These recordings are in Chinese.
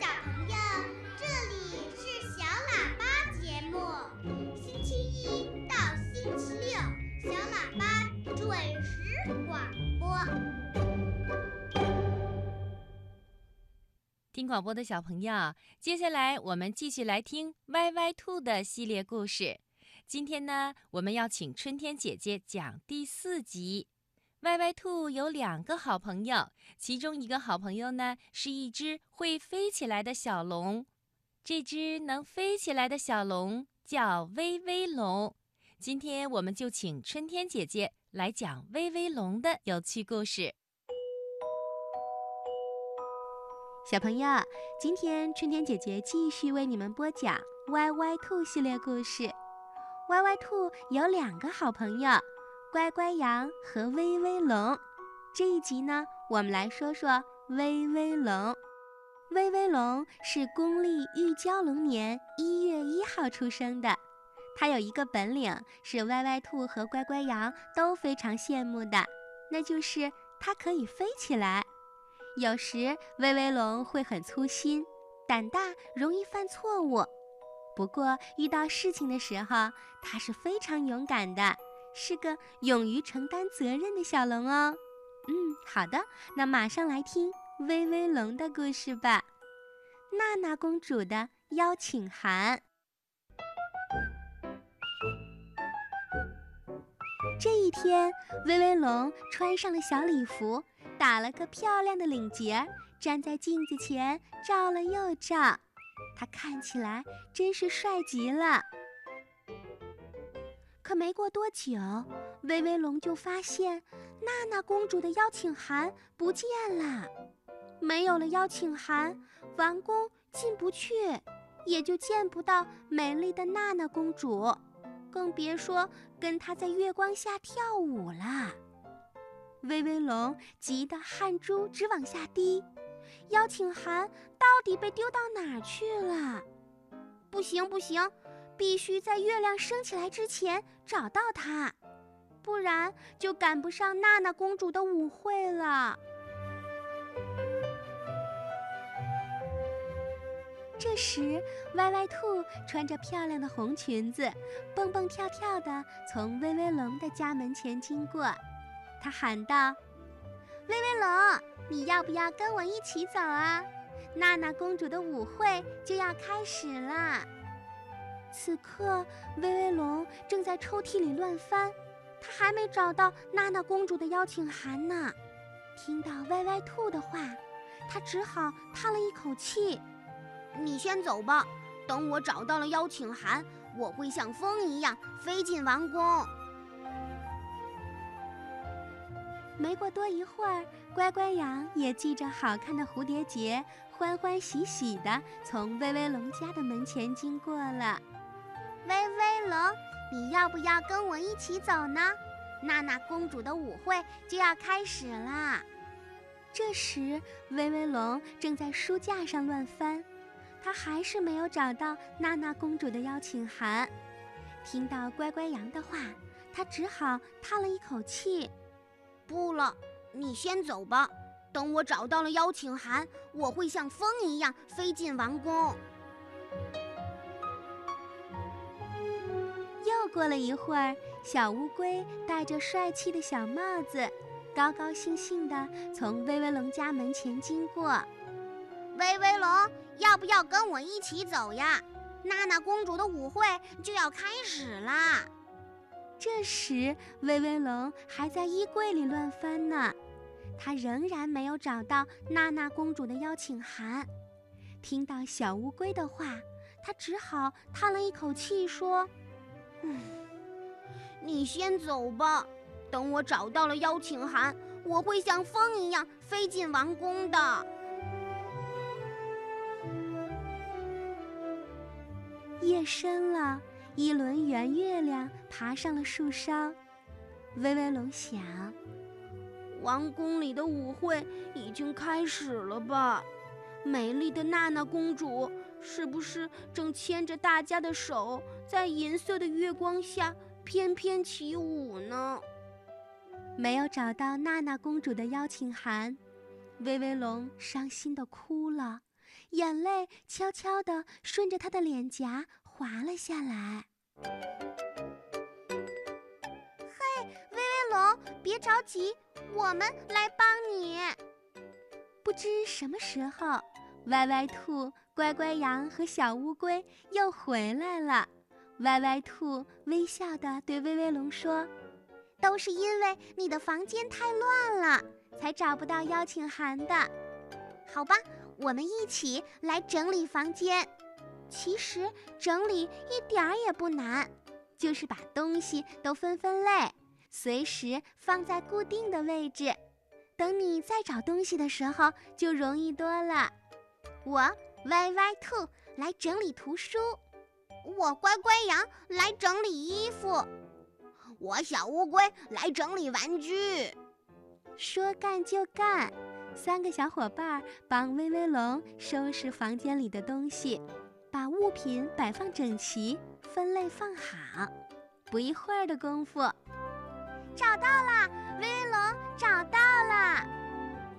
小朋友，这里是小喇叭节目，星期一到星期六，小喇叭准时广播。听广播的小朋友，接下来我们继续来听歪歪兔的系列故事。今天呢，我们要请春天姐姐讲第四集。歪歪兔有两个好朋友，其中一个好朋友呢是一只会飞起来的小龙。这只能飞起来的小龙叫威威龙。今天我们就请春天姐姐来讲威威龙的有趣故事。小朋友，今天春天姐姐继续为你们播讲歪歪兔系列故事。歪歪兔有两个好朋友。乖乖羊和威威龙，这一集呢，我们来说说威威龙。威威龙是公历玉娇龙年一月一号出生的，它有一个本领是歪歪兔和乖乖羊都非常羡慕的，那就是它可以飞起来。有时威威龙会很粗心、胆大，容易犯错误，不过遇到事情的时候，它是非常勇敢的。是个勇于承担责任的小龙哦。嗯，好的，那马上来听威威龙的故事吧。娜娜公主的邀请函。这一天，威威龙穿上了小礼服，打了个漂亮的领结，站在镜子前照了又照，他看起来真是帅极了。可没过多久，威威龙就发现娜娜公主的邀请函不见了。没有了邀请函，王宫进不去，也就见不到美丽的娜娜公主，更别说跟她在月光下跳舞了。威威龙急得汗珠直往下滴，邀请函到底被丢到哪儿去了？不行，不行！必须在月亮升起来之前找到它，不然就赶不上娜娜公主的舞会了。这时，歪歪兔穿着漂亮的红裙子，蹦蹦跳跳地从威威龙的家门前经过。他喊道：“威威龙，你要不要跟我一起走啊？娜娜公主的舞会就要开始了。”此刻，威威龙正在抽屉里乱翻，他还没找到娜娜公主的邀请函呢。听到歪歪兔的话，他只好叹了一口气：“你先走吧，等我找到了邀请函，我会像风一样飞进王宫。”没过多一会儿，乖乖羊也系着好看的蝴蝶结，欢欢喜喜地从威威龙家的门前经过了。威威龙，你要不要跟我一起走呢？娜娜公主的舞会就要开始啦。这时，威威龙正在书架上乱翻，他还是没有找到娜娜公主的邀请函。听到乖乖羊的话，他只好叹了一口气：“不了，你先走吧。等我找到了邀请函，我会像风一样飞进王宫。”过了一会儿，小乌龟戴着帅气的小帽子，高高兴兴地从威威龙家门前经过。威威龙，要不要跟我一起走呀？娜娜公主的舞会就要开始啦！这时，威威龙还在衣柜里乱翻呢，他仍然没有找到娜娜公主的邀请函。听到小乌龟的话，他只好叹了一口气说。嗯，你先走吧。等我找到了邀请函，我会像风一样飞进王宫的。夜深了，一轮圆月亮爬上了树梢。威威龙想：王宫里的舞会已经开始了吧？美丽的娜娜公主。是不是正牵着大家的手，在银色的月光下翩翩起舞呢？没有找到娜娜公主的邀请函，威威龙伤心的哭了，眼泪悄悄地顺着他的脸颊滑了下来。嘿，威威龙，别着急，我们来帮你。不知什么时候，歪歪兔、乖乖羊和小乌龟又回来了。歪歪兔微笑地对威威龙说：“都是因为你的房间太乱了，才找不到邀请函的。好吧，我们一起来整理房间。其实整理一点儿也不难，就是把东西都分分类，随时放在固定的位置。等你再找东西的时候，就容易多了。我歪歪兔来整理图书。”我乖乖羊来整理衣服，我小乌龟来整理玩具。说干就干，三个小伙伴帮威威龙收拾房间里的东西，把物品摆放整齐，分类放好。不一会儿的功夫，找到了，威威龙找到了。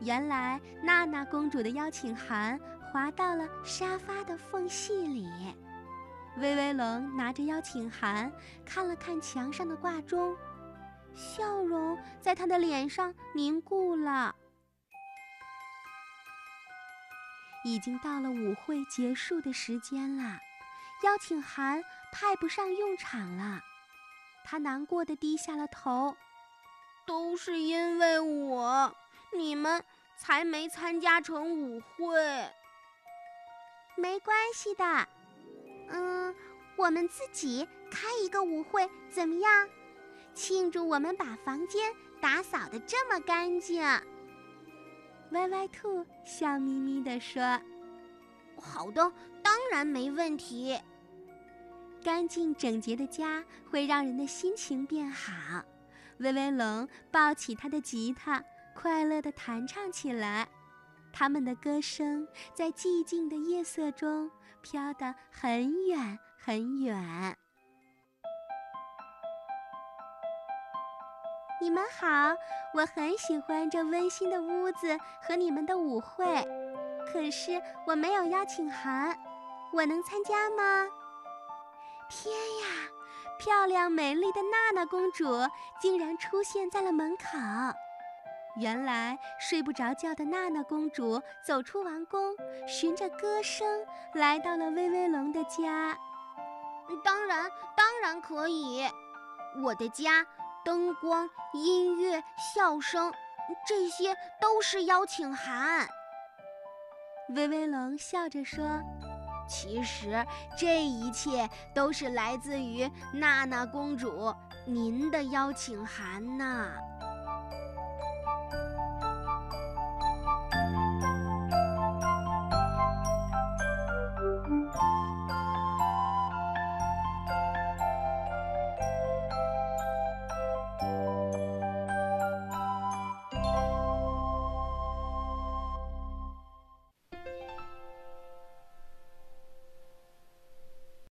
原来娜娜公主的邀请函滑到了沙发的缝隙里。威威龙拿着邀请函，看了看墙上的挂钟，笑容在他的脸上凝固了。已经到了舞会结束的时间了，邀请函派不上用场了。他难过的低下了头。都是因为我，你们才没参加成舞会。没关系的。嗯，我们自己开一个舞会怎么样？庆祝我们把房间打扫的这么干净。歪歪兔笑眯眯地说：“好的，当然没问题。干净整洁的家会让人的心情变好。”威威龙抱起他的吉他，快乐地弹唱起来。他们的歌声在寂静的夜色中。飘得很远很远。你们好，我很喜欢这温馨的屋子和你们的舞会，可是我没有邀请函，我能参加吗？天呀，漂亮美丽的娜娜公主竟然出现在了门口。原来睡不着觉的娜娜公主走出王宫，循着歌声来到了威威龙的家。当然，当然可以。我的家，灯光、音乐、笑声，这些都是邀请函。威威龙笑着说：“其实这一切都是来自于娜娜公主您的邀请函呢。”